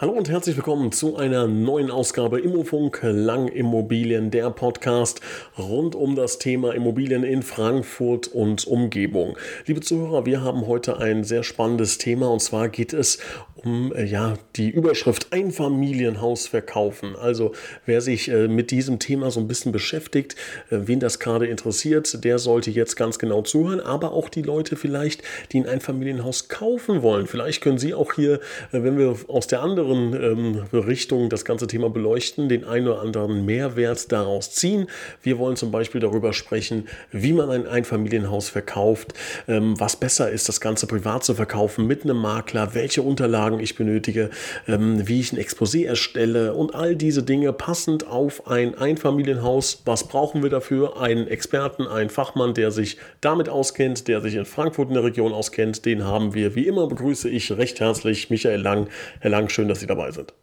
Hallo und herzlich willkommen zu einer neuen Ausgabe Immofunk Lang Immobilien, der Podcast rund um das Thema Immobilien in Frankfurt und Umgebung. Liebe Zuhörer, wir haben heute ein sehr spannendes Thema und zwar geht es um äh, ja, die Überschrift Einfamilienhaus verkaufen. Also wer sich äh, mit diesem Thema so ein bisschen beschäftigt, äh, wen das gerade interessiert, der sollte jetzt ganz genau zuhören. Aber auch die Leute vielleicht, die ein Einfamilienhaus kaufen wollen. Vielleicht können Sie auch hier, äh, wenn wir aus der anderen ähm, Richtung das ganze Thema beleuchten, den einen oder anderen Mehrwert daraus ziehen. Wir wollen zum Beispiel darüber sprechen, wie man ein Einfamilienhaus verkauft, ähm, was besser ist, das Ganze privat zu verkaufen mit einem Makler, welche Unterlagen Unterlagen ich benötige, ähm, wie ich ein Exposé erstelle und all diese Dinge passend auf ein Einfamilienhaus. Was brauchen wir dafür? Einen Experten, einen Fachmann, der sich damit auskennt, der sich in Frankfurt in der Region auskennt. Den haben wir. Wie immer begrüße ich recht herzlich Michael Lang. Herr Lang, schön, dass Sie dabei sind.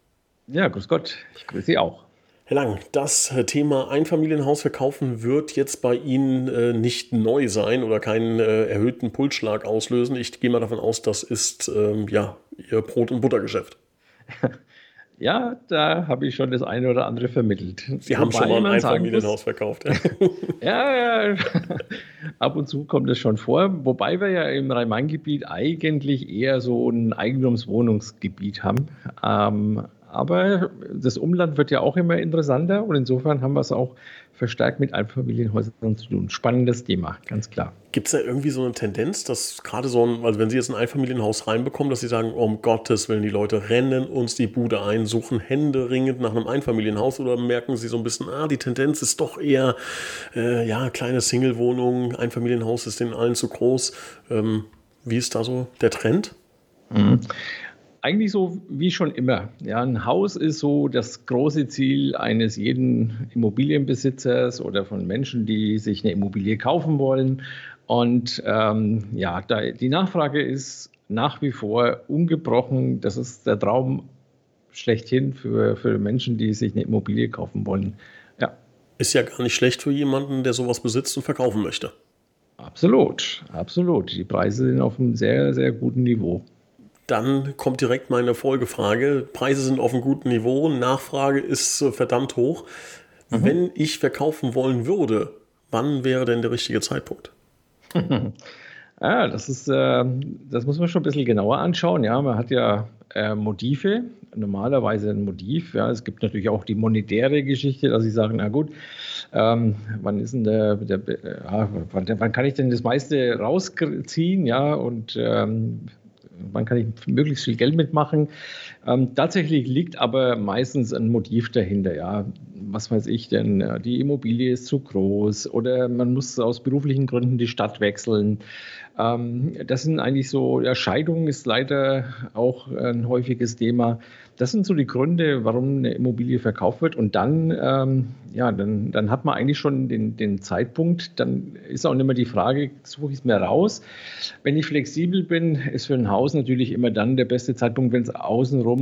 Ja, grüß Gott. Ich grüße Sie auch. Herr Lang, das Thema Einfamilienhaus verkaufen wird jetzt bei Ihnen äh, nicht neu sein oder keinen äh, erhöhten Pulsschlag auslösen. Ich gehe mal davon aus, das ist ähm, ja Ihr Brot- und Buttergeschäft. Ja, da habe ich schon das eine oder andere vermittelt. Sie haben schon mal ein Einfamilienhaus verkauft. Ja. ja, ja, ab und zu kommt das schon vor. Wobei wir ja im Rhein-Main-Gebiet eigentlich eher so ein Eigentumswohnungsgebiet haben. Ähm, aber das Umland wird ja auch immer interessanter und insofern haben wir es auch verstärkt mit Einfamilienhäusern zu tun. Spannendes Thema, ganz klar. Gibt es da irgendwie so eine Tendenz, dass gerade so ein, also wenn Sie jetzt ein Einfamilienhaus reinbekommen, dass Sie sagen, um Gottes Willen, die Leute rennen uns die Bude ein, suchen händeringend nach einem Einfamilienhaus oder merken Sie so ein bisschen, ah, die Tendenz ist doch eher, äh, ja, kleine Single-Wohnungen, Einfamilienhaus ist denen allen zu groß. Ähm, wie ist da so der Trend? Mhm eigentlich so wie schon immer. Ja, ein Haus ist so das große Ziel eines jeden Immobilienbesitzers oder von Menschen, die sich eine Immobilie kaufen wollen. Und ähm, ja, da, die Nachfrage ist nach wie vor ungebrochen. Das ist der Traum schlechthin für, für Menschen, die sich eine Immobilie kaufen wollen. Ja. Ist ja gar nicht schlecht für jemanden, der sowas besitzt und verkaufen möchte. Absolut, absolut. Die Preise sind auf einem sehr, sehr guten Niveau. Dann kommt direkt meine Folgefrage. Preise sind auf einem guten Niveau, Nachfrage ist verdammt hoch. Mhm. Wenn ich verkaufen wollen würde, wann wäre denn der richtige Zeitpunkt? ah, das ist, äh, das muss man schon ein bisschen genauer anschauen. Ja, man hat ja äh, Motive, normalerweise ein Motiv. Ja, es gibt natürlich auch die monetäre Geschichte, dass sie sagen, na gut, ähm, wann ist denn der, der ja, wann, wann, kann ich denn das meiste rausziehen? Ja, und ähm, wann kann ich möglichst viel Geld mitmachen. Ähm, tatsächlich liegt aber meistens ein Motiv dahinter, ja. Was weiß ich denn, die Immobilie ist zu groß oder man muss aus beruflichen Gründen die Stadt wechseln. Ähm, das sind eigentlich so, ja, Scheidung ist leider auch ein häufiges Thema. Das sind so die Gründe, warum eine Immobilie verkauft wird. Und dann, ähm, ja, dann, dann hat man eigentlich schon den, den Zeitpunkt. Dann ist auch nicht mehr die Frage, suche ich es mir raus. Wenn ich flexibel bin, ist für ein Haus natürlich immer dann der beste Zeitpunkt, wenn es außenrum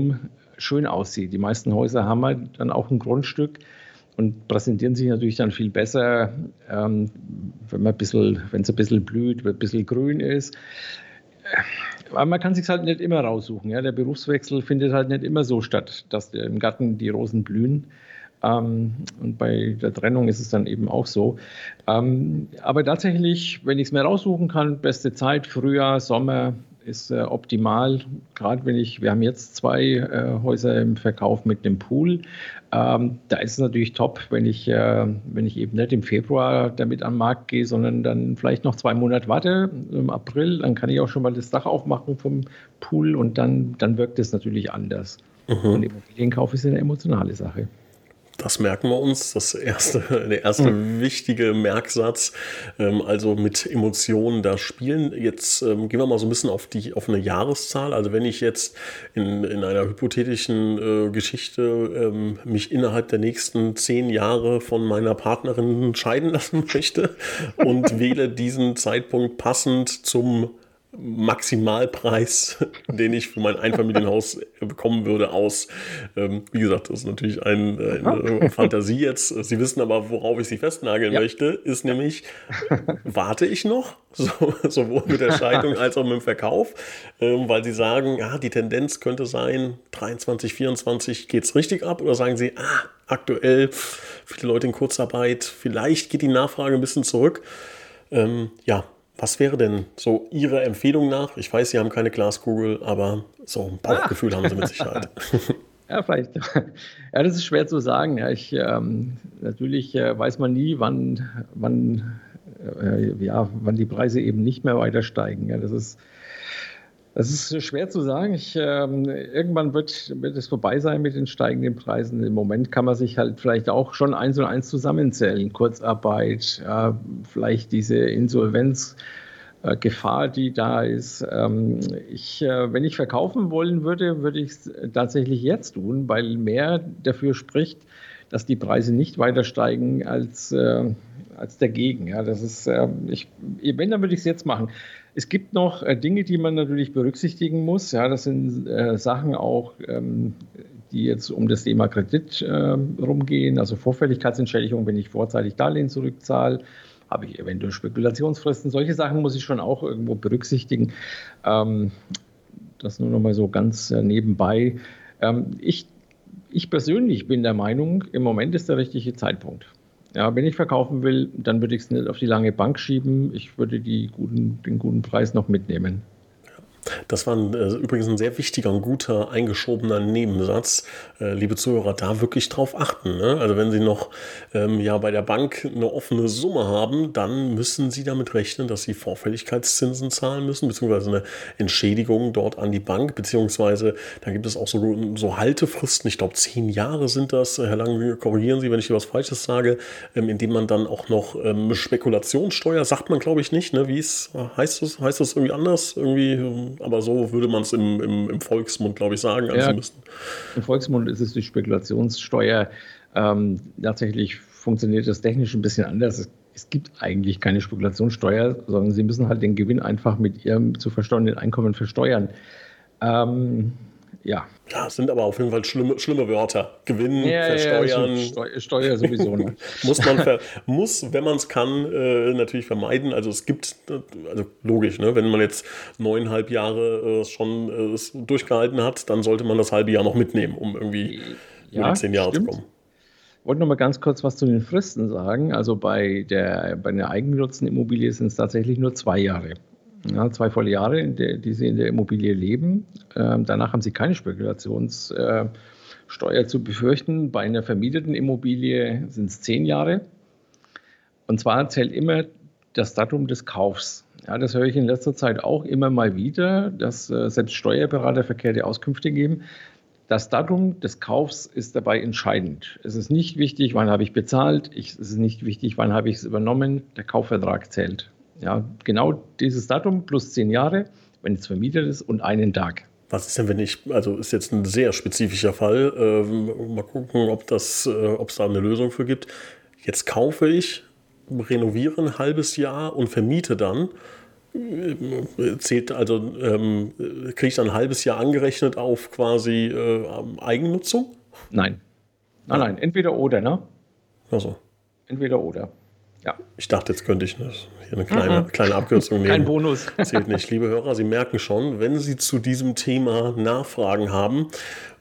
schön aussieht. Die meisten Häuser haben halt dann auch ein Grundstück und präsentieren sich natürlich dann viel besser, ähm, wenn wenn es ein bisschen blüht, ein bisschen grün ist. Aber man kann sich halt nicht immer raussuchen. Ja? Der Berufswechsel findet halt nicht immer so statt, dass im Garten die Rosen blühen. Ähm, und bei der Trennung ist es dann eben auch so. Ähm, aber tatsächlich, wenn ich es mir raussuchen kann, beste Zeit, Frühjahr, Sommer, ist äh, optimal. Gerade wenn ich, wir haben jetzt zwei äh, Häuser im Verkauf mit einem Pool. Ähm, da ist es natürlich top, wenn ich, äh, wenn ich eben nicht im Februar damit am Markt gehe, sondern dann vielleicht noch zwei Monate warte, im April, dann kann ich auch schon mal das Dach aufmachen vom Pool und dann, dann wirkt es natürlich anders. Mhm. Und Immobilienkauf ist eine emotionale Sache. Das merken wir uns. Das erste, der erste mhm. wichtige Merksatz. Ähm, also mit Emotionen da spielen. Jetzt ähm, gehen wir mal so ein bisschen auf, die, auf eine Jahreszahl. Also wenn ich jetzt in, in einer hypothetischen äh, Geschichte ähm, mich innerhalb der nächsten zehn Jahre von meiner Partnerin scheiden lassen möchte und wähle diesen Zeitpunkt passend zum Maximalpreis, den ich für mein Einfamilienhaus bekommen würde, aus. Ähm, wie gesagt, das ist natürlich ein, eine Fantasie jetzt. Sie wissen aber, worauf ich Sie festnageln ja. möchte, ist nämlich, warte ich noch, so, sowohl mit der Scheidung als auch mit dem Verkauf, ähm, weil Sie sagen, ja, die Tendenz könnte sein, 23, 24 geht es richtig ab, oder sagen Sie, ah, aktuell viele Leute in Kurzarbeit, vielleicht geht die Nachfrage ein bisschen zurück. Ähm, ja, was wäre denn so Ihrer Empfehlung nach? Ich weiß, Sie haben keine Glaskugel, aber so ein Bauchgefühl ah. haben Sie mit Sicherheit. Ja, vielleicht. Ja, das ist schwer zu sagen. Ja, ich, ähm, natürlich äh, weiß man nie, wann, wann, äh, ja, wann die Preise eben nicht mehr weiter steigen. Ja, das ist das ist schwer zu sagen. Ich, ähm, irgendwann wird, wird es vorbei sein mit den steigenden Preisen. Im Moment kann man sich halt vielleicht auch schon eins und eins zusammenzählen. Kurzarbeit, äh, vielleicht diese Insolvenzgefahr, die da ist. Ähm, ich, äh, wenn ich verkaufen wollen würde, würde ich es tatsächlich jetzt tun, weil mehr dafür spricht, dass die Preise nicht weiter steigen als, äh, als dagegen. Ja, das ist, äh, ich, wenn, dann würde ich es jetzt machen. Es gibt noch äh, Dinge, die man natürlich berücksichtigen muss. Ja, das sind äh, Sachen auch, ähm, die jetzt um das Thema Kredit äh, rumgehen, also Vorfälligkeitsentschädigung, wenn ich vorzeitig Darlehen zurückzahle habe ich eventuell Spekulationsfristen. Solche Sachen muss ich schon auch irgendwo berücksichtigen. Ähm, das nur noch mal so ganz äh, nebenbei. Ähm, ich, ich persönlich bin der Meinung, im Moment ist der richtige Zeitpunkt. Ja, wenn ich verkaufen will, dann würde ich es nicht auf die lange Bank schieben. Ich würde die guten, den guten Preis noch mitnehmen. Das war ein, äh, übrigens ein sehr wichtiger und guter eingeschobener Nebensatz. Äh, liebe Zuhörer, da wirklich drauf achten. Ne? Also wenn Sie noch ähm, ja, bei der Bank eine offene Summe haben, dann müssen Sie damit rechnen, dass Sie Vorfälligkeitszinsen zahlen müssen, beziehungsweise eine Entschädigung dort an die Bank, beziehungsweise da gibt es auch so, so Haltefristen, ich glaube zehn Jahre sind das, Herr Lang, korrigieren Sie, wenn ich hier was Falsches sage, ähm, indem man dann auch noch ähm, Spekulationssteuer, sagt man glaube ich nicht, ne? wie es heißt das, heißt das irgendwie anders, irgendwie aber so würde man es im, im, im, Volksmund, glaube ich, sagen. Ja, Im Volksmund ist es die Spekulationssteuer. Ähm, tatsächlich funktioniert das technisch ein bisschen anders. Es, es, gibt eigentlich keine Spekulationssteuer, sondern Sie müssen halt den Gewinn einfach mit Ihrem zu versteuernden Einkommen versteuern. Ähm, ja. Ja, sind aber auf jeden Fall schlimme, schlimme Wörter. Gewinnen, ja, versteuern. Ja, Steuer, sowieso nicht. muss man, muss, wenn man es kann, äh, natürlich vermeiden. Also es gibt, also logisch, ne? wenn man jetzt neuneinhalb Jahre äh, schon äh, durchgehalten hat, dann sollte man das halbe Jahr noch mitnehmen, um irgendwie ja, zehn Jahre stimmt. zu kommen. Ich wollte noch mal ganz kurz was zu den Fristen sagen. Also bei der, bei einer eigengenutzten Immobilie sind es tatsächlich nur zwei Jahre ja, zwei volle Jahre, der, die sie in der Immobilie leben. Ähm, danach haben sie keine Spekulationssteuer äh, zu befürchten. Bei einer vermieteten Immobilie sind es zehn Jahre. Und zwar zählt immer das Datum des Kaufs. Ja, das höre ich in letzter Zeit auch immer mal wieder, dass äh, selbst Steuerberater verkehrte Auskünfte geben. Das Datum des Kaufs ist dabei entscheidend. Es ist nicht wichtig, wann habe ich bezahlt. Ich, es ist nicht wichtig, wann habe ich es übernommen. Der Kaufvertrag zählt. Ja, genau dieses Datum plus zehn Jahre, wenn es vermietet ist, und einen Tag. Was ist denn, wenn ich, also ist jetzt ein sehr spezifischer Fall, ähm, mal gucken, ob das, äh, ob es da eine Lösung für gibt. Jetzt kaufe ich, renoviere ein halbes Jahr und vermiete dann. Äh, zählt also, ähm, kriege ich dann ein halbes Jahr angerechnet auf quasi äh, Eigennutzung? Nein. Nein, nein, entweder oder, ne? Also. Entweder oder. Ja. Ich dachte, jetzt könnte ich hier eine kleine, mhm. kleine Abkürzung nehmen. Kein Bonus. Zählt nicht. Liebe Hörer, Sie merken schon, wenn Sie zu diesem Thema Nachfragen haben,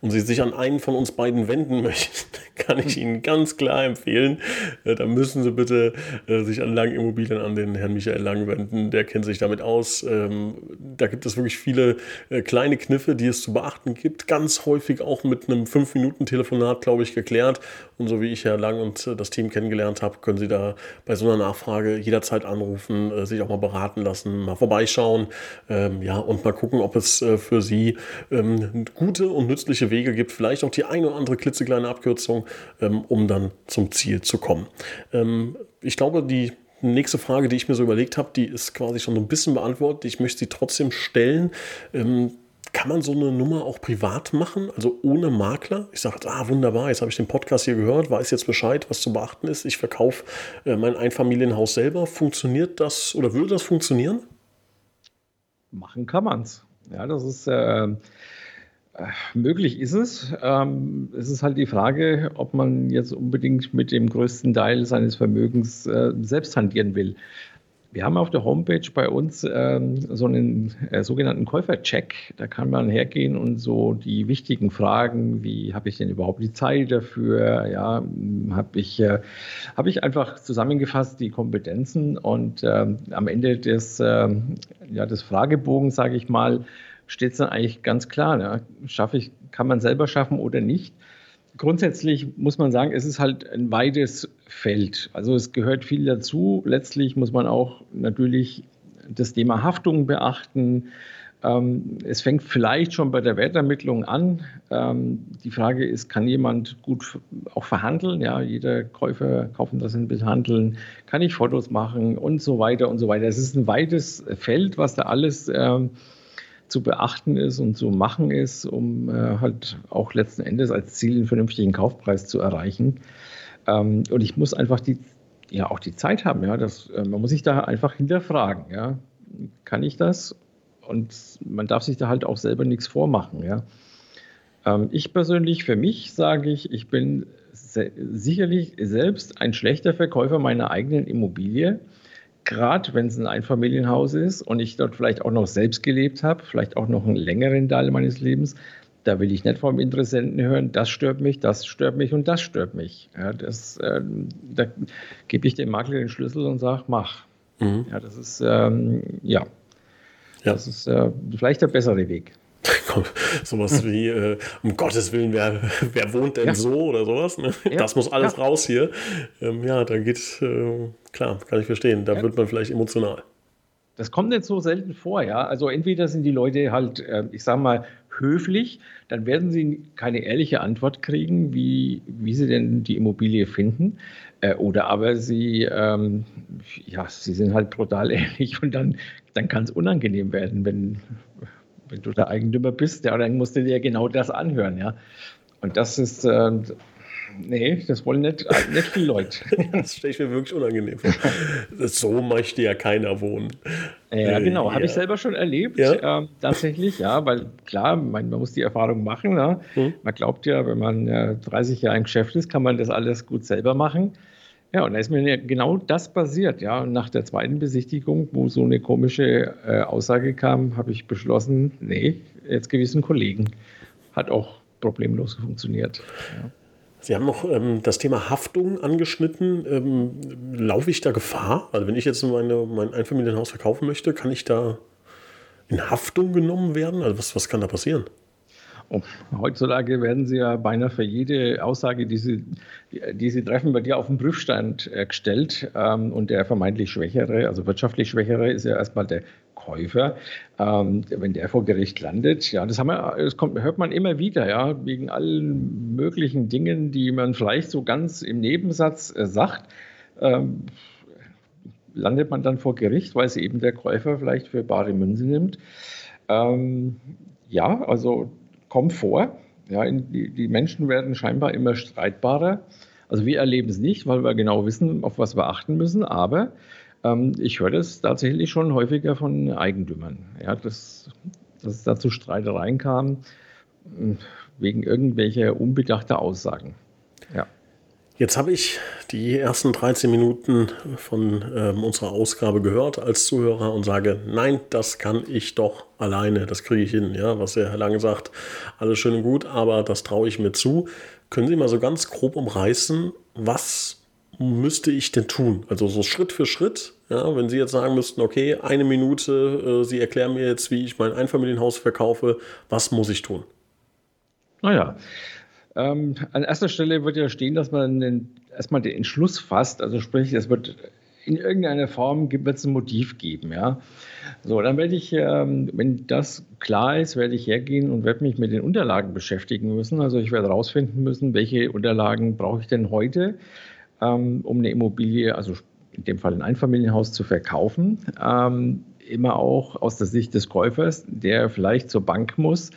und Sie sich an einen von uns beiden wenden möchten, kann ich Ihnen ganz klar empfehlen, äh, da müssen Sie bitte äh, sich an Lang Immobilien an den Herrn Michael Lang wenden. Der kennt sich damit aus. Ähm, da gibt es wirklich viele äh, kleine Kniffe, die es zu beachten gibt. Ganz häufig auch mit einem 5-Minuten-Telefonat, glaube ich, geklärt. Und so wie ich Herr Lang und das Team kennengelernt habe, können Sie da bei so einer Nachfrage jederzeit anrufen, sich auch mal beraten lassen, mal vorbeischauen ähm, ja, und mal gucken, ob es für Sie ähm, gute und nützliche Wege gibt, vielleicht auch die eine oder andere klitzekleine Abkürzung, ähm, um dann zum Ziel zu kommen. Ähm, ich glaube, die nächste Frage, die ich mir so überlegt habe, die ist quasi schon ein bisschen beantwortet. Ich möchte sie trotzdem stellen. Kann man so eine Nummer auch privat machen, also ohne Makler? Ich sage, ah, wunderbar, jetzt habe ich den Podcast hier gehört, weiß jetzt Bescheid, was zu beachten ist. Ich verkaufe äh, mein Einfamilienhaus selber. Funktioniert das oder würde das funktionieren? machen kann man es. Ja, das ist äh, möglich ist es. Ähm, es ist halt die Frage, ob man jetzt unbedingt mit dem größten Teil seines Vermögens äh, selbst hantieren will. Wir haben auf der Homepage bei uns ähm, so einen äh, sogenannten Käufercheck. Da kann man hergehen und so die wichtigen Fragen, wie habe ich denn überhaupt die Zeit dafür? Ja, habe ich, äh, hab ich einfach zusammengefasst die Kompetenzen und äh, am Ende des, ähm, ja, des Fragebogens, sage ich mal, steht es dann eigentlich ganz klar. Ne? Schaffe ich, kann man selber schaffen oder nicht? Grundsätzlich muss man sagen, es ist halt ein weites Feld. Also es gehört viel dazu. Letztlich muss man auch natürlich das Thema Haftung beachten. Ähm, es fängt vielleicht schon bei der Wertermittlung an. Ähm, die Frage ist, kann jemand gut auch verhandeln? Ja, jeder Käufer kaufen das in Behandeln. Kann ich Fotos machen und so weiter und so weiter. Es ist ein weites Feld, was da alles ähm, zu beachten ist und zu machen ist, um äh, halt auch letzten Endes als Ziel einen vernünftigen Kaufpreis zu erreichen. Ähm, und ich muss einfach die, ja, auch die Zeit haben, ja, das, äh, man muss sich da einfach hinterfragen, ja, kann ich das? Und man darf sich da halt auch selber nichts vormachen, ja. Ähm, ich persönlich, für mich sage ich, ich bin sicherlich selbst ein schlechter Verkäufer meiner eigenen Immobilie gerade wenn es ein Einfamilienhaus ist und ich dort vielleicht auch noch selbst gelebt habe, vielleicht auch noch einen längeren Teil meines Lebens, da will ich nicht vom Interessenten hören, das stört mich, das stört mich und das stört mich. Ja, das, äh, da gebe ich dem Makler den Schlüssel und sage, mach. Mhm. Ja, das ist, ähm, ja. ja, das ist äh, vielleicht der bessere Weg. sowas wie, äh, um Gottes Willen, wer, wer wohnt denn ja. so oder sowas? Ne? Ja. Das muss alles ja. raus hier. Ähm, ja, dann geht, äh, klar, kann ich verstehen. Da wird man vielleicht emotional. Das kommt nicht so selten vor, ja. Also entweder sind die Leute halt, äh, ich sag mal, höflich, dann werden sie keine ehrliche Antwort kriegen, wie, wie sie denn die Immobilie finden. Äh, oder aber sie, ähm, ja, sie sind halt brutal ehrlich und dann, dann kann es unangenehm werden, wenn, wenn du der Eigentümer bist, ja, dann musst du dir genau das anhören, ja. Und das ist, äh, nee, das wollen nicht, nicht viele Leute. das stelle ich mir wirklich unangenehm vor. so möchte ja keiner wohnen. Ja, genau, ja. habe ich selber schon erlebt, ja? äh, tatsächlich, ja, weil klar, man, man muss die Erfahrung machen. Ja? Hm. Man glaubt ja, wenn man äh, 30 Jahre im Geschäft ist, kann man das alles gut selber machen. Ja, und da ist mir genau das passiert. Ja, und nach der zweiten Besichtigung, wo so eine komische äh, Aussage kam, habe ich beschlossen, nee, jetzt gewissen Kollegen. Hat auch problemlos funktioniert. Ja. Sie haben noch ähm, das Thema Haftung angeschnitten. Ähm, laufe ich da Gefahr? Also wenn ich jetzt meine, mein Einfamilienhaus verkaufen möchte, kann ich da in Haftung genommen werden? Also was, was kann da passieren? Heutzutage werden sie ja beinahe für jede Aussage, die sie, die sie treffen, bei dir auf den Prüfstand äh, gestellt. Ähm, und der vermeintlich Schwächere, also wirtschaftlich Schwächere, ist ja erstmal der Käufer. Ähm, wenn der vor Gericht landet, ja, das, wir, das kommt, hört man immer wieder, ja, wegen allen möglichen Dingen, die man vielleicht so ganz im Nebensatz äh, sagt. Ähm, landet man dann vor Gericht, weil es eben der Käufer vielleicht für bare Münze nimmt. Ähm, ja, also kommt vor. Ja, die, die Menschen werden scheinbar immer streitbarer. Also wir erleben es nicht, weil wir genau wissen, auf was wir achten müssen. Aber ähm, ich höre das tatsächlich schon häufiger von Eigentümern, ja, dass, dass es da zu Streitereien kam hm, wegen irgendwelcher unbedachter Aussagen. Jetzt habe ich die ersten 13 Minuten von ähm, unserer Ausgabe gehört als Zuhörer und sage, nein, das kann ich doch alleine, das kriege ich hin. Ja, was der Herr Lange sagt, alles schön und gut, aber das traue ich mir zu. Können Sie mal so ganz grob umreißen, was müsste ich denn tun? Also so Schritt für Schritt, ja, wenn Sie jetzt sagen müssten, okay, eine Minute, äh, Sie erklären mir jetzt, wie ich mein Einfamilienhaus verkaufe, was muss ich tun? Naja, ähm, an erster Stelle wird ja stehen, dass man den, erstmal den Entschluss fasst, also sprich, es wird in irgendeiner Form wird ein Motiv geben, ja. So, dann werde ich, ähm, wenn das klar ist, werde ich hergehen und werde mich mit den Unterlagen beschäftigen müssen. Also ich werde herausfinden müssen, welche Unterlagen brauche ich denn heute, ähm, um eine Immobilie, also in dem Fall ein Einfamilienhaus zu verkaufen. Ähm, immer auch aus der Sicht des Käufers, der vielleicht zur Bank muss,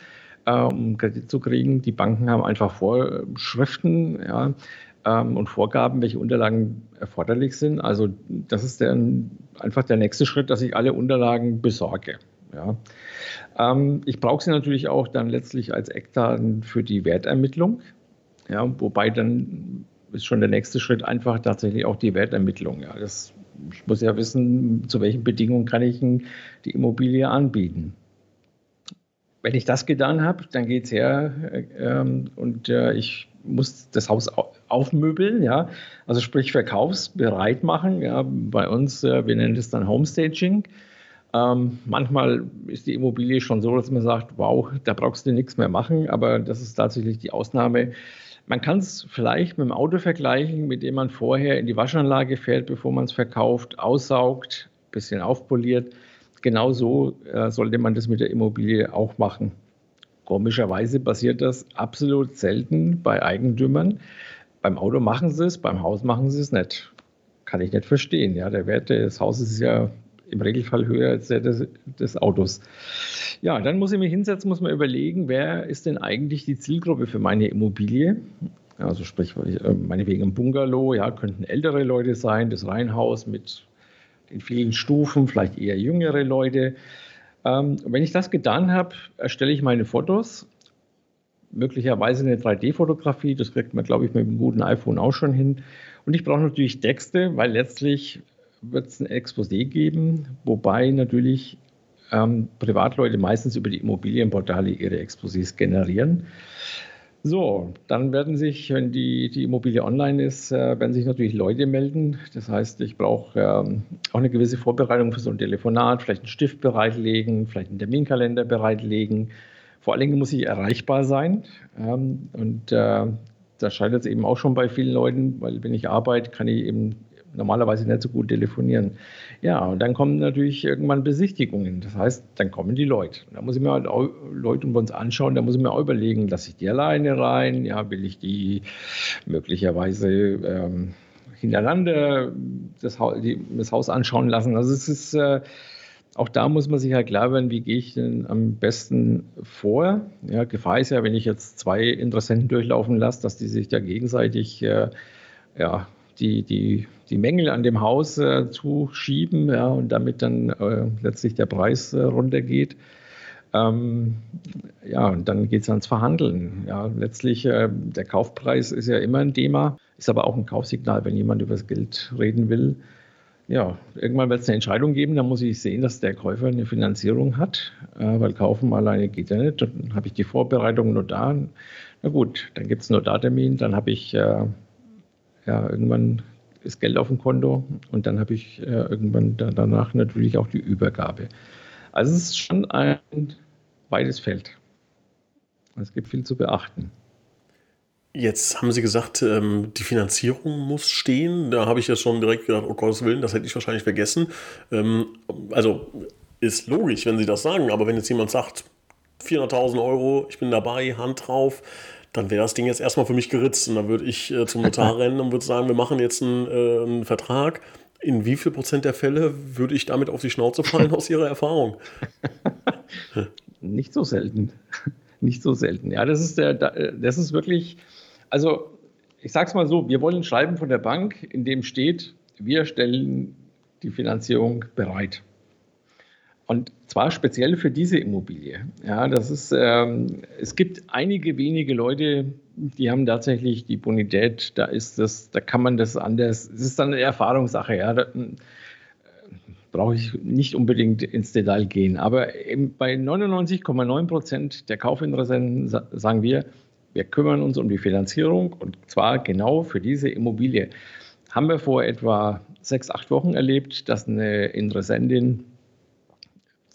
um Kredit zu kriegen. Die Banken haben einfach Vorschriften ja, ähm, und Vorgaben, welche Unterlagen erforderlich sind. Also das ist der, einfach der nächste Schritt, dass ich alle Unterlagen besorge. Ja. Ähm, ich brauche sie natürlich auch dann letztlich als Eckdaten für die Wertermittlung. Ja, wobei dann ist schon der nächste Schritt einfach tatsächlich auch die Wertermittlung. Ja, das, ich muss ja wissen, zu welchen Bedingungen kann ich die Immobilie anbieten. Wenn ich das getan habe, dann geht es her äh, und äh, ich muss das Haus aufmöbeln, ja, also sprich verkaufsbereit machen. Ja, bei uns, äh, wir nennen das dann Homestaging. Ähm, manchmal ist die Immobilie schon so, dass man sagt, wow, da brauchst du nichts mehr machen, aber das ist tatsächlich die Ausnahme. Man kann es vielleicht mit dem Auto vergleichen, mit dem man vorher in die Waschanlage fährt, bevor man es verkauft, aussaugt, ein bisschen aufpoliert. Genauso äh, sollte man das mit der Immobilie auch machen. Komischerweise passiert das absolut selten bei Eigentümern. Beim Auto machen sie es, beim Haus machen sie es nicht. Kann ich nicht verstehen. Ja, der Wert des Hauses ist ja im Regelfall höher als der des, des, Autos. Ja, dann muss ich mich hinsetzen, muss man überlegen, wer ist denn eigentlich die Zielgruppe für meine Immobilie? Also sprich, äh, meinetwegen ein Bungalow, ja, könnten ältere Leute sein, das Reihenhaus mit den vielen Stufen, vielleicht eher jüngere Leute. Ähm, wenn ich das getan habe, erstelle ich meine Fotos, möglicherweise eine 3D-Fotografie, das kriegt man, glaube ich, mit einem guten iPhone auch schon hin. Und ich brauche natürlich Texte, weil letztlich wird es ein Exposé geben, wobei natürlich ähm, Privatleute meistens über die Immobilienportale ihre Exposés generieren. So, dann werden sich, wenn die, die Immobilie online ist, äh, werden sich natürlich Leute melden. Das heißt, ich brauche ähm, auch eine gewisse Vorbereitung für so ein Telefonat, vielleicht einen Stift bereitlegen, vielleicht einen Terminkalender bereitlegen. Vor allen Dingen muss ich erreichbar sein. Ähm, und äh, das scheitert es eben auch schon bei vielen Leuten, weil wenn ich arbeite, kann ich eben normalerweise nicht so gut telefonieren. Ja, und dann kommen natürlich irgendwann Besichtigungen. Das heißt, dann kommen die Leute. Da muss ich mir halt auch Leute um uns anschauen, da muss ich mir auch überlegen, lasse ich die alleine rein? Ja, will ich die möglicherweise ähm, hintereinander das Haus, die, das Haus anschauen lassen? Also es ist äh, auch da muss man sich halt klar werden, wie gehe ich denn am besten vor. Ja, Gefahr ist ja, wenn ich jetzt zwei Interessenten durchlaufen lasse, dass die sich da gegenseitig äh, ja, die, die, die Mängel an dem Haus äh, zuschieben ja, und damit dann äh, letztlich der Preis äh, runtergeht. Ähm, ja, und dann geht es ans Verhandeln. Ja, letztlich, äh, der Kaufpreis ist ja immer ein Thema, ist aber auch ein Kaufsignal, wenn jemand über das Geld reden will. Ja, irgendwann wird es eine Entscheidung geben, dann muss ich sehen, dass der Käufer eine Finanzierung hat, äh, weil kaufen alleine geht ja nicht. Dann habe ich die Vorbereitung nur da. Na gut, dann gibt es einen Notartermin, dann habe ich äh, ja, irgendwann ist Geld auf dem Konto und dann habe ich äh, irgendwann da, danach natürlich auch die Übergabe. Also es ist schon ein weites Feld. Es gibt viel zu beachten. Jetzt haben Sie gesagt, ähm, die Finanzierung muss stehen. Da habe ich ja schon direkt gedacht, oh Gottes Willen, das hätte ich wahrscheinlich vergessen. Ähm, also ist logisch, wenn Sie das sagen, aber wenn jetzt jemand sagt, 400.000 Euro, ich bin dabei, Hand drauf, dann wäre das Ding jetzt erstmal für mich geritzt. Und dann würde ich äh, zum Notar rennen und würde sagen, wir machen jetzt einen, äh, einen Vertrag. In wie viel Prozent der Fälle würde ich damit auf die Schnauze fallen aus Ihrer Erfahrung? Nicht so selten. Nicht so selten. Ja, das ist, der, das ist wirklich, also ich sage es mal so, wir wollen ein Schreiben von der Bank, in dem steht, wir stellen die Finanzierung bereit. Und zwar speziell für diese Immobilie. Ja, das ist, ähm, es gibt einige wenige Leute, die haben tatsächlich die Bonität, da ist das, da kann man das anders, es ist dann eine Erfahrungssache, ja. Da, äh, brauche ich nicht unbedingt ins Detail gehen. Aber bei 99,9 Prozent der Kaufinteressenten sagen wir, wir kümmern uns um die Finanzierung und zwar genau für diese Immobilie. Haben wir vor etwa sechs, acht Wochen erlebt, dass eine Interessentin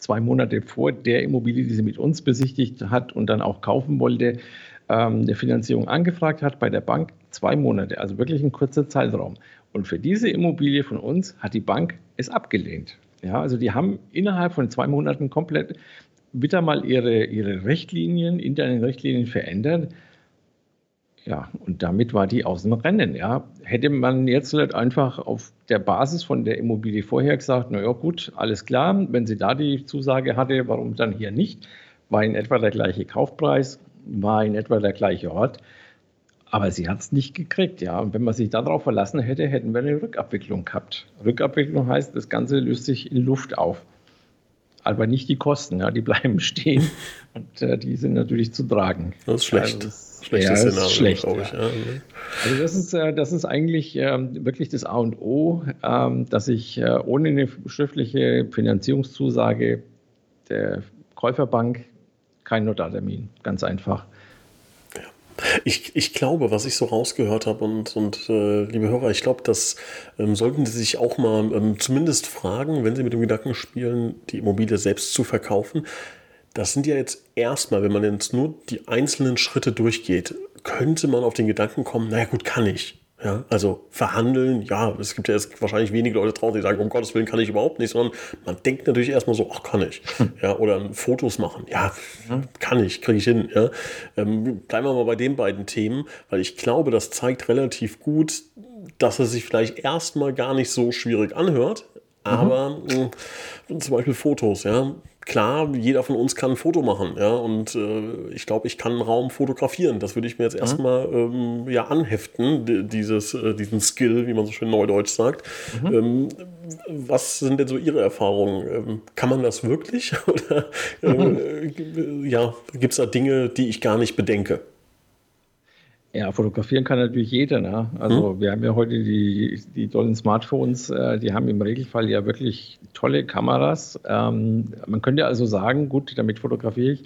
zwei Monate vor der Immobilie, die sie mit uns besichtigt hat und dann auch kaufen wollte, ähm, eine Finanzierung angefragt hat bei der Bank. Zwei Monate, also wirklich ein kurzer Zeitraum. Und für diese Immobilie von uns hat die Bank es abgelehnt. Ja, also die haben innerhalb von zwei Monaten komplett wieder mal ihre, ihre Richtlinien, internen Richtlinien verändert. Ja, und damit war die aus dem Rennen. Ja. Hätte man jetzt halt einfach auf der Basis von der Immobilie vorher gesagt, naja gut, alles klar, wenn sie da die Zusage hatte, warum dann hier nicht? War in etwa der gleiche Kaufpreis, war in etwa der gleiche Ort. Aber sie hat es nicht gekriegt, ja. Und wenn man sich darauf verlassen hätte, hätten wir eine Rückabwicklung gehabt. Rückabwicklung heißt, das Ganze löst sich in Luft auf. aber nicht die Kosten. Ja, die bleiben stehen und äh, die sind natürlich zu tragen. Das ist schlecht. Also Schlechtes ja, Szenario, schlecht, glaube ich. Ja. Also das ist, äh, das ist eigentlich ähm, wirklich das A und O, ähm, dass ich äh, ohne eine schriftliche Finanzierungszusage der Käuferbank keinen Notartermin, ganz einfach. Ich, ich glaube, was ich so rausgehört habe und, und äh, liebe Hörer, ich glaube, das ähm, sollten Sie sich auch mal ähm, zumindest fragen, wenn Sie mit dem Gedanken spielen, die Immobilie selbst zu verkaufen. Das sind ja jetzt erstmal, wenn man jetzt nur die einzelnen Schritte durchgeht, könnte man auf den Gedanken kommen, naja gut, kann ich. Ja, also verhandeln, ja, es gibt ja jetzt wahrscheinlich wenige Leute draußen, die sagen, um Gottes Willen kann ich überhaupt nicht, sondern man denkt natürlich erstmal so, ach, kann ich. Ja, oder Fotos machen, ja, kann ich, kriege ich hin. Ja. Ähm, bleiben wir mal bei den beiden Themen, weil ich glaube, das zeigt relativ gut, dass es sich vielleicht erstmal gar nicht so schwierig anhört, aber mhm. mh, zum Beispiel Fotos, ja, klar, jeder von uns kann ein Foto machen, ja, und äh, ich glaube, ich kann einen Raum fotografieren. Das würde ich mir jetzt mhm. erstmal ähm, ja anheften, dieses, äh, diesen Skill, wie man so schön neudeutsch sagt. Mhm. Ähm, was sind denn so Ihre Erfahrungen? Ähm, kann man das wirklich? Oder mhm. ja, gibt es da Dinge, die ich gar nicht bedenke? Ja, fotografieren kann natürlich jeder. Ne? Also hm. wir haben ja heute die, die tollen Smartphones, äh, die haben im Regelfall ja wirklich tolle Kameras. Ähm, man könnte also sagen, gut, damit fotografiere ich.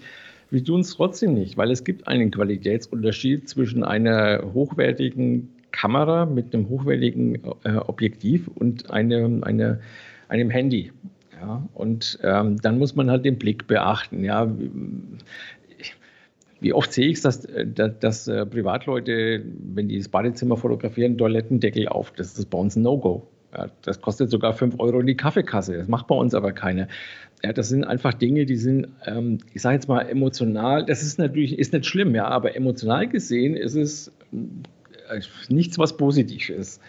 Wir tun es trotzdem nicht, weil es gibt einen Qualitätsunterschied zwischen einer hochwertigen Kamera mit einem hochwertigen äh, Objektiv und einem, eine, einem Handy. Ja, und ähm, dann muss man halt den Blick beachten. Ja, wie oft sehe ich es, äh, dass, dass, äh, Privatleute, wenn die das Badezimmer fotografieren, Toilettendeckel auf. Das ist bei uns ein No-Go. Ja, das kostet sogar 5 Euro in die Kaffeekasse. Das macht bei uns aber keiner. Ja, das sind einfach Dinge, die sind, ähm, ich sage jetzt mal, emotional. Das ist natürlich ist nicht schlimm, ja, aber emotional gesehen ist es äh, nichts, was positiv ist.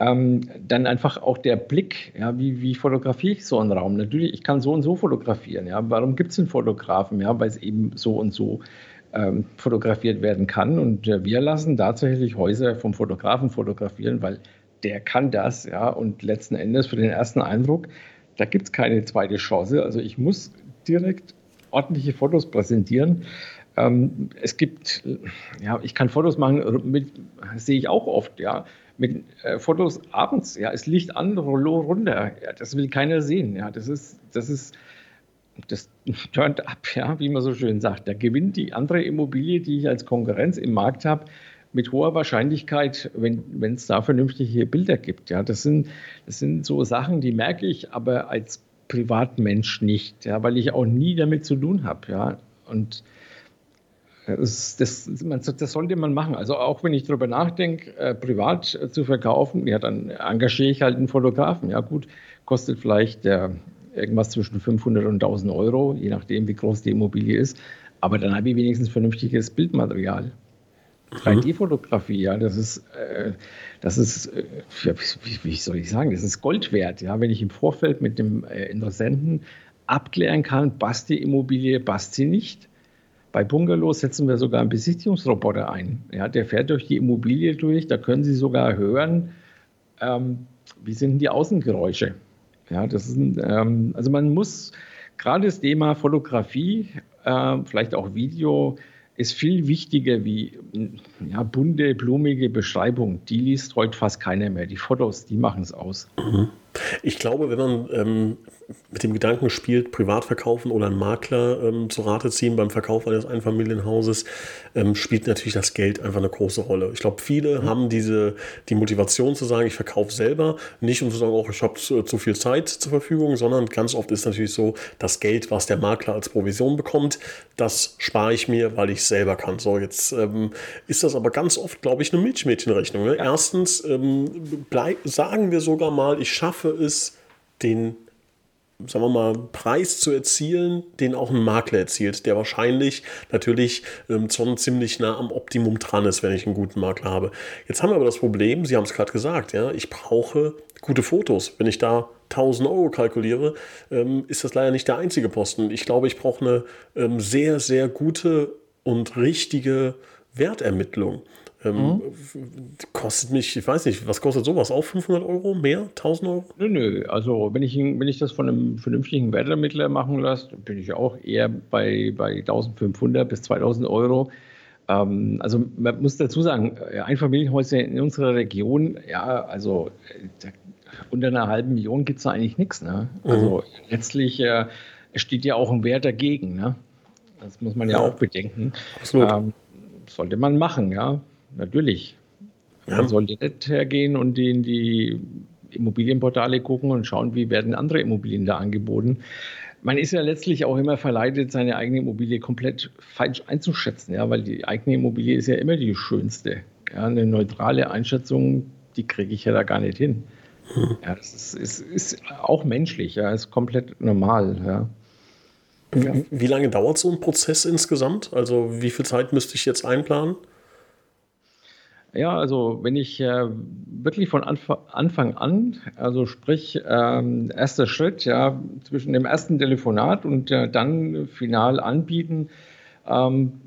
Ähm, dann einfach auch der Blick, ja, wie, wie fotografiere ich so einen Raum? Natürlich, ich kann so und so fotografieren, ja. Warum gibt es einen Fotografen? Ja, weil es eben so und so ähm, fotografiert werden kann. Und äh, wir lassen tatsächlich Häuser vom Fotografen fotografieren, weil der kann das, ja. Und letzten Endes für den ersten Eindruck, da gibt es keine zweite Chance. Also ich muss direkt ordentliche Fotos präsentieren. Ähm, es gibt, ja, ich kann Fotos machen, mit, sehe ich auch oft, ja, mit äh, Fotos abends, ja, es liegt an, Rollo runter, ja, das will keiner sehen, ja, das ist, das ist, das turned up, ja, wie man so schön sagt. Da gewinnt die andere Immobilie, die ich als Konkurrenz im Markt habe, mit hoher Wahrscheinlichkeit, wenn es da vernünftige Bilder gibt. Ja, das sind, das sind so Sachen, die merke ich aber als Privatmensch nicht, ja, weil ich auch nie damit zu tun habe. Ja, und das, das, das, sollte man machen. Also auch wenn ich darüber nachdenke, äh, privat zu verkaufen, ja, dann engagiere ich halt einen Fotografen. Ja gut, kostet vielleicht der irgendwas zwischen 500 und 1000 Euro, je nachdem, wie groß die Immobilie ist. Aber dann habe ich wenigstens vernünftiges Bildmaterial. 3D-Fotografie, mhm. ja, das ist, äh, das ist, äh, wie, wie, soll ich sagen, das ist Gold wert, ja, wenn ich im Vorfeld mit dem äh, Interessenten abklären kann, passt die Immobilie, passt sie nicht. Bei Bungalows setzen wir sogar einen Besichtigungsroboter ein. Ja, der fährt durch die Immobilie durch, da können Sie sogar hören, ähm, wie sind die Außengeräusche. Ja, das ist, ähm, also man muss gerade das Thema Fotografie, äh, vielleicht auch Video, ist viel wichtiger wie ja, bunte, blumige Beschreibung. Die liest heute fast keiner mehr. Die Fotos, die machen es aus. Mhm. Ich glaube, wenn man ähm, mit dem Gedanken spielt, privat verkaufen oder einen Makler ähm, zu Rate ziehen beim Verkauf eines Einfamilienhauses, ähm, spielt natürlich das Geld einfach eine große Rolle. Ich glaube, viele mhm. haben diese, die Motivation zu sagen, ich verkaufe selber, nicht um zu sagen, oh, ich habe zu, zu, viel Zeit zur Verfügung, sondern ganz oft ist natürlich so, das Geld, was der Makler als Provision bekommt, das spare ich mir, weil ich es selber kann. So, jetzt ähm, ist das aber ganz oft, glaube ich, eine Milchmädchenrechnung. Ne? Erstens ähm, bleib, sagen wir sogar mal, ich schaffe es, den sagen wir mal, Preis zu erzielen, den auch ein Makler erzielt, der wahrscheinlich natürlich ähm, schon ziemlich nah am Optimum dran ist, wenn ich einen guten Makler habe. Jetzt haben wir aber das Problem, Sie haben es gerade gesagt, ja, ich brauche gute Fotos. Wenn ich da 1000 Euro kalkuliere, ähm, ist das leider nicht der einzige Posten. Ich glaube, ich brauche eine ähm, sehr, sehr gute und richtige Wertermittlung. Ähm, mhm. Kostet mich, ich weiß nicht, was kostet sowas? Auch 500 Euro? Mehr? 1000 Euro? Nö, nö. Also, wenn ich, wenn ich das von einem vernünftigen Wertermittler machen lasse, bin ich auch eher bei, bei 1500 bis 2000 Euro. Ähm, also, man muss dazu sagen, Einfamilienhäuser in unserer Region, ja, also äh, unter einer halben Million gibt es da eigentlich nichts. Ne? Mhm. Also, letztlich äh, steht ja auch ein Wert dagegen. Ne? Das muss man ja, ja. auch bedenken. Absolut. Ähm, sollte man machen, ja natürlich. Ja. Man sollte nicht hergehen und in die Immobilienportale gucken und schauen, wie werden andere Immobilien da angeboten. Man ist ja letztlich auch immer verleitet, seine eigene Immobilie komplett falsch einzuschätzen, ja, weil die eigene Immobilie ist ja immer die schönste. Ja, eine neutrale Einschätzung, die kriege ich ja da gar nicht hin. Hm. Ja, das ist, ist, ist, auch menschlich, ja, ist komplett normal. Ja. Wie, wie lange dauert so ein Prozess insgesamt? Also wie viel Zeit müsste ich jetzt einplanen? Ja, also wenn ich äh, wirklich von Anf Anfang an, also sprich ähm, erster Schritt, ja, zwischen dem ersten Telefonat und äh, dann final anbieten, ähm,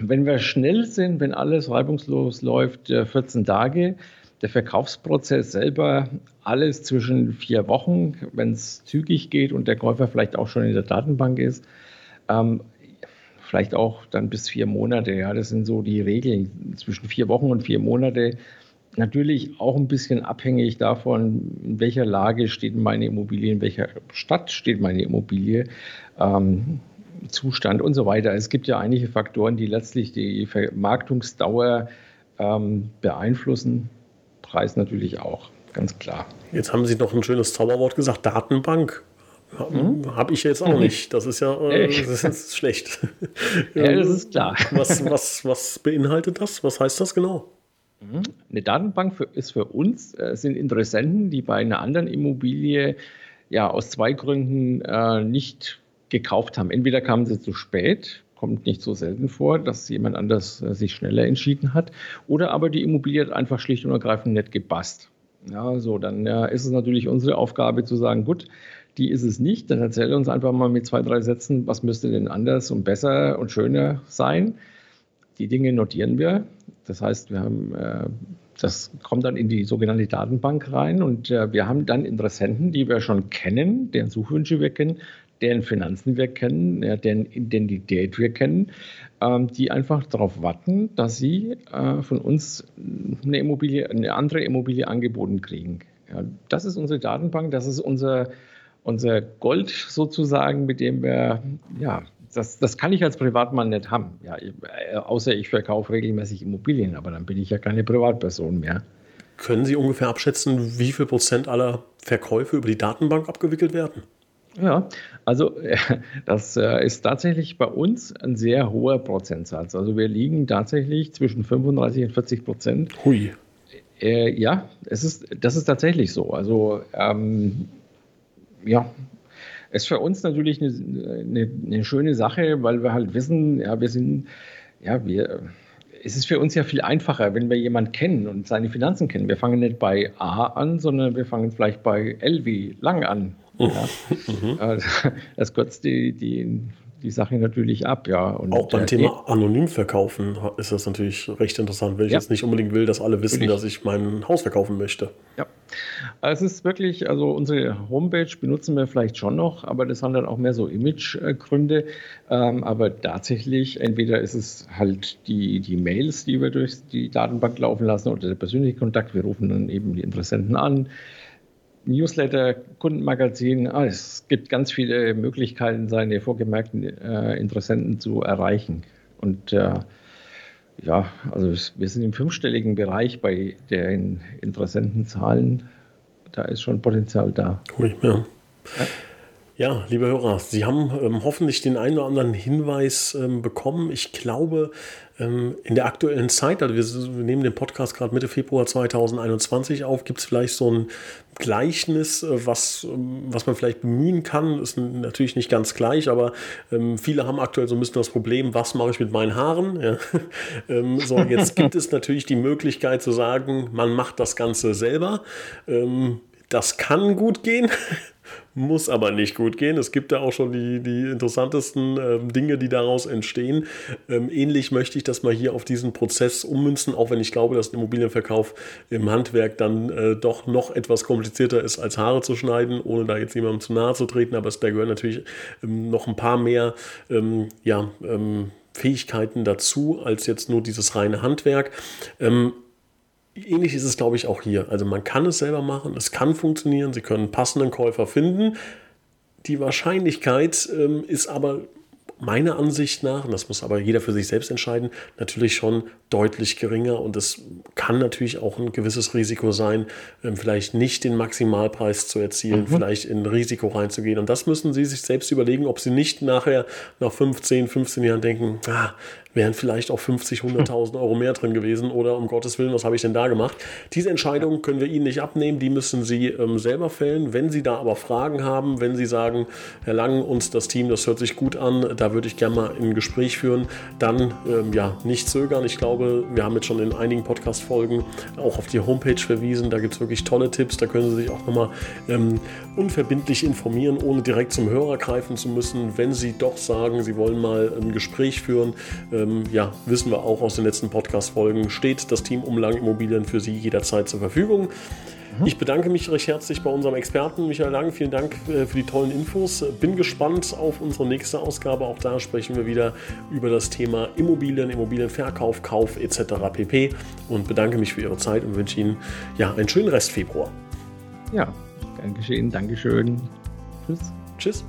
wenn wir schnell sind, wenn alles reibungslos läuft, äh, 14 Tage. Der Verkaufsprozess selber alles zwischen vier Wochen, wenn es zügig geht und der Käufer vielleicht auch schon in der Datenbank ist. Ähm, vielleicht auch dann bis vier Monate. Ja, das sind so die Regeln zwischen vier Wochen und vier Monate. Natürlich auch ein bisschen abhängig davon, in welcher Lage steht meine Immobilie, in welcher Stadt steht meine Immobilie, ähm, Zustand und so weiter. Es gibt ja einige Faktoren, die letztlich die Vermarktungsdauer ähm, beeinflussen. Preis natürlich auch, ganz klar. Jetzt haben Sie noch ein schönes Zauberwort gesagt, Datenbank. Hm? Habe ich jetzt auch nicht. Das ist ja äh, das ist schlecht. ja, das ist klar. Was, was, was beinhaltet das? Was heißt das genau? Mhm. Eine Datenbank für, ist für uns, äh, sind Interessenten, die bei einer anderen Immobilie ja aus zwei Gründen äh, nicht gekauft haben. Entweder kamen sie zu spät, kommt nicht so selten vor, dass jemand anders äh, sich schneller entschieden hat, oder aber die Immobilie hat einfach schlicht und ergreifend nicht gepasst. Ja, so, dann äh, ist es natürlich unsere Aufgabe zu sagen, gut, die ist es nicht. Dann erzähl uns einfach mal mit zwei, drei Sätzen, was müsste denn anders und besser und schöner sein. Die Dinge notieren wir. Das heißt, wir haben, äh, das kommt dann in die sogenannte Datenbank rein und äh, wir haben dann Interessenten, die wir schon kennen, deren Suchwünsche wir kennen, deren Finanzen wir kennen, ja, deren Identität wir kennen, ähm, die einfach darauf warten, dass sie äh, von uns eine Immobilie, eine andere Immobilie angeboten kriegen. Ja, das ist unsere Datenbank, das ist unser unser Gold sozusagen, mit dem wir, ja, das, das kann ich als Privatmann nicht haben. Ja, äh, außer ich verkaufe regelmäßig Immobilien, aber dann bin ich ja keine Privatperson mehr. Können Sie ungefähr abschätzen, wie viel Prozent aller Verkäufe über die Datenbank abgewickelt werden? Ja, also das äh, ist tatsächlich bei uns ein sehr hoher Prozentsatz. Also wir liegen tatsächlich zwischen 35 und 40 Prozent. Hui. Äh, ja, es ist, das ist tatsächlich so. Also ähm, ja, ist für uns natürlich eine, eine, eine, schöne Sache, weil wir halt wissen, ja, wir sind, ja, wir, es ist für uns ja viel einfacher, wenn wir jemanden kennen und seine Finanzen kennen. Wir fangen nicht bei A an, sondern wir fangen vielleicht bei L wie lang an. Ja. Mhm. Das kürzt die, die die Sache natürlich ab, ja. Und auch beim Thema anonym verkaufen ist das natürlich recht interessant, weil ich ja. jetzt nicht unbedingt will, dass alle wissen, natürlich. dass ich mein Haus verkaufen möchte. Ja, es ist wirklich, also unsere Homepage benutzen wir vielleicht schon noch, aber das haben dann auch mehr so Imagegründe. Ähm, aber tatsächlich, entweder ist es halt die, die Mails, die wir durch die Datenbank laufen lassen oder der persönliche Kontakt. Wir rufen dann eben die Interessenten an Newsletter, Kundenmagazin. Ah, es gibt ganz viele Möglichkeiten, seine vorgemerkten äh, Interessenten zu erreichen. Und äh, ja, also wir sind im fünfstelligen Bereich bei den Interessentenzahlen. Da ist schon Potenzial da. Cool, ja. ja. Ja, liebe Hörer, Sie haben ähm, hoffentlich den einen oder anderen Hinweis ähm, bekommen. Ich glaube, ähm, in der aktuellen Zeit, also wir, wir nehmen den Podcast gerade Mitte Februar 2021 auf, gibt es vielleicht so ein Gleichnis, äh, was, ähm, was man vielleicht bemühen kann. Ist natürlich nicht ganz gleich, aber ähm, viele haben aktuell so ein bisschen das Problem, was mache ich mit meinen Haaren? Ja. Ähm, so, jetzt gibt es natürlich die Möglichkeit zu sagen, man macht das Ganze selber. Das kann gut gehen. muss aber nicht gut gehen. Es gibt da auch schon die, die interessantesten ähm, Dinge, die daraus entstehen. Ähm, ähnlich möchte ich das mal hier auf diesen Prozess ummünzen, auch wenn ich glaube, dass Immobilienverkauf im Handwerk dann äh, doch noch etwas komplizierter ist, als Haare zu schneiden, ohne da jetzt jemandem zu nahe zu treten. Aber es, da gehören natürlich ähm, noch ein paar mehr ähm, ja, ähm, Fähigkeiten dazu, als jetzt nur dieses reine Handwerk. Ähm, ähnlich ist es, glaube ich, auch hier. Also man kann es selber machen, es kann funktionieren, Sie können passenden Käufer finden. Die Wahrscheinlichkeit ähm, ist aber meiner Ansicht nach, und das muss aber jeder für sich selbst entscheiden, natürlich schon deutlich geringer und es kann natürlich auch ein gewisses Risiko sein, ähm, vielleicht nicht den Maximalpreis zu erzielen, mhm. vielleicht in Risiko reinzugehen. Und das müssen Sie sich selbst überlegen, ob Sie nicht nachher nach 15, 15 Jahren denken, ah, wären vielleicht auch 50, 100.000 Euro mehr drin gewesen oder um Gottes Willen, was habe ich denn da gemacht? Diese Entscheidung können wir Ihnen nicht abnehmen, die müssen Sie ähm, selber fällen. Wenn Sie da aber Fragen haben, wenn Sie sagen, Herr Lang, uns das Team, das hört sich gut an, da würde ich gerne mal ein Gespräch führen, dann ähm, ja, nicht zögern. Ich glaube, wir haben jetzt schon in einigen Podcast-Folgen auch auf die Homepage verwiesen, da gibt es wirklich tolle Tipps, da können Sie sich auch nochmal ähm, unverbindlich informieren, ohne direkt zum Hörer greifen zu müssen. Wenn Sie doch sagen, Sie wollen mal ein Gespräch führen, ähm, ähm, ja, wissen wir auch aus den letzten Podcast-Folgen, steht das Team Umlang Immobilien für Sie jederzeit zur Verfügung. Mhm. Ich bedanke mich recht herzlich bei unserem Experten Michael Lang. Vielen Dank äh, für die tollen Infos. Bin gespannt auf unsere nächste Ausgabe. Auch da sprechen wir wieder über das Thema Immobilien, Immobilienverkauf, Kauf etc. pp. Und bedanke mich für Ihre Zeit und wünsche Ihnen ja einen schönen Rest Februar. Ja, gern geschehen. Dankeschön. Tschüss. Tschüss.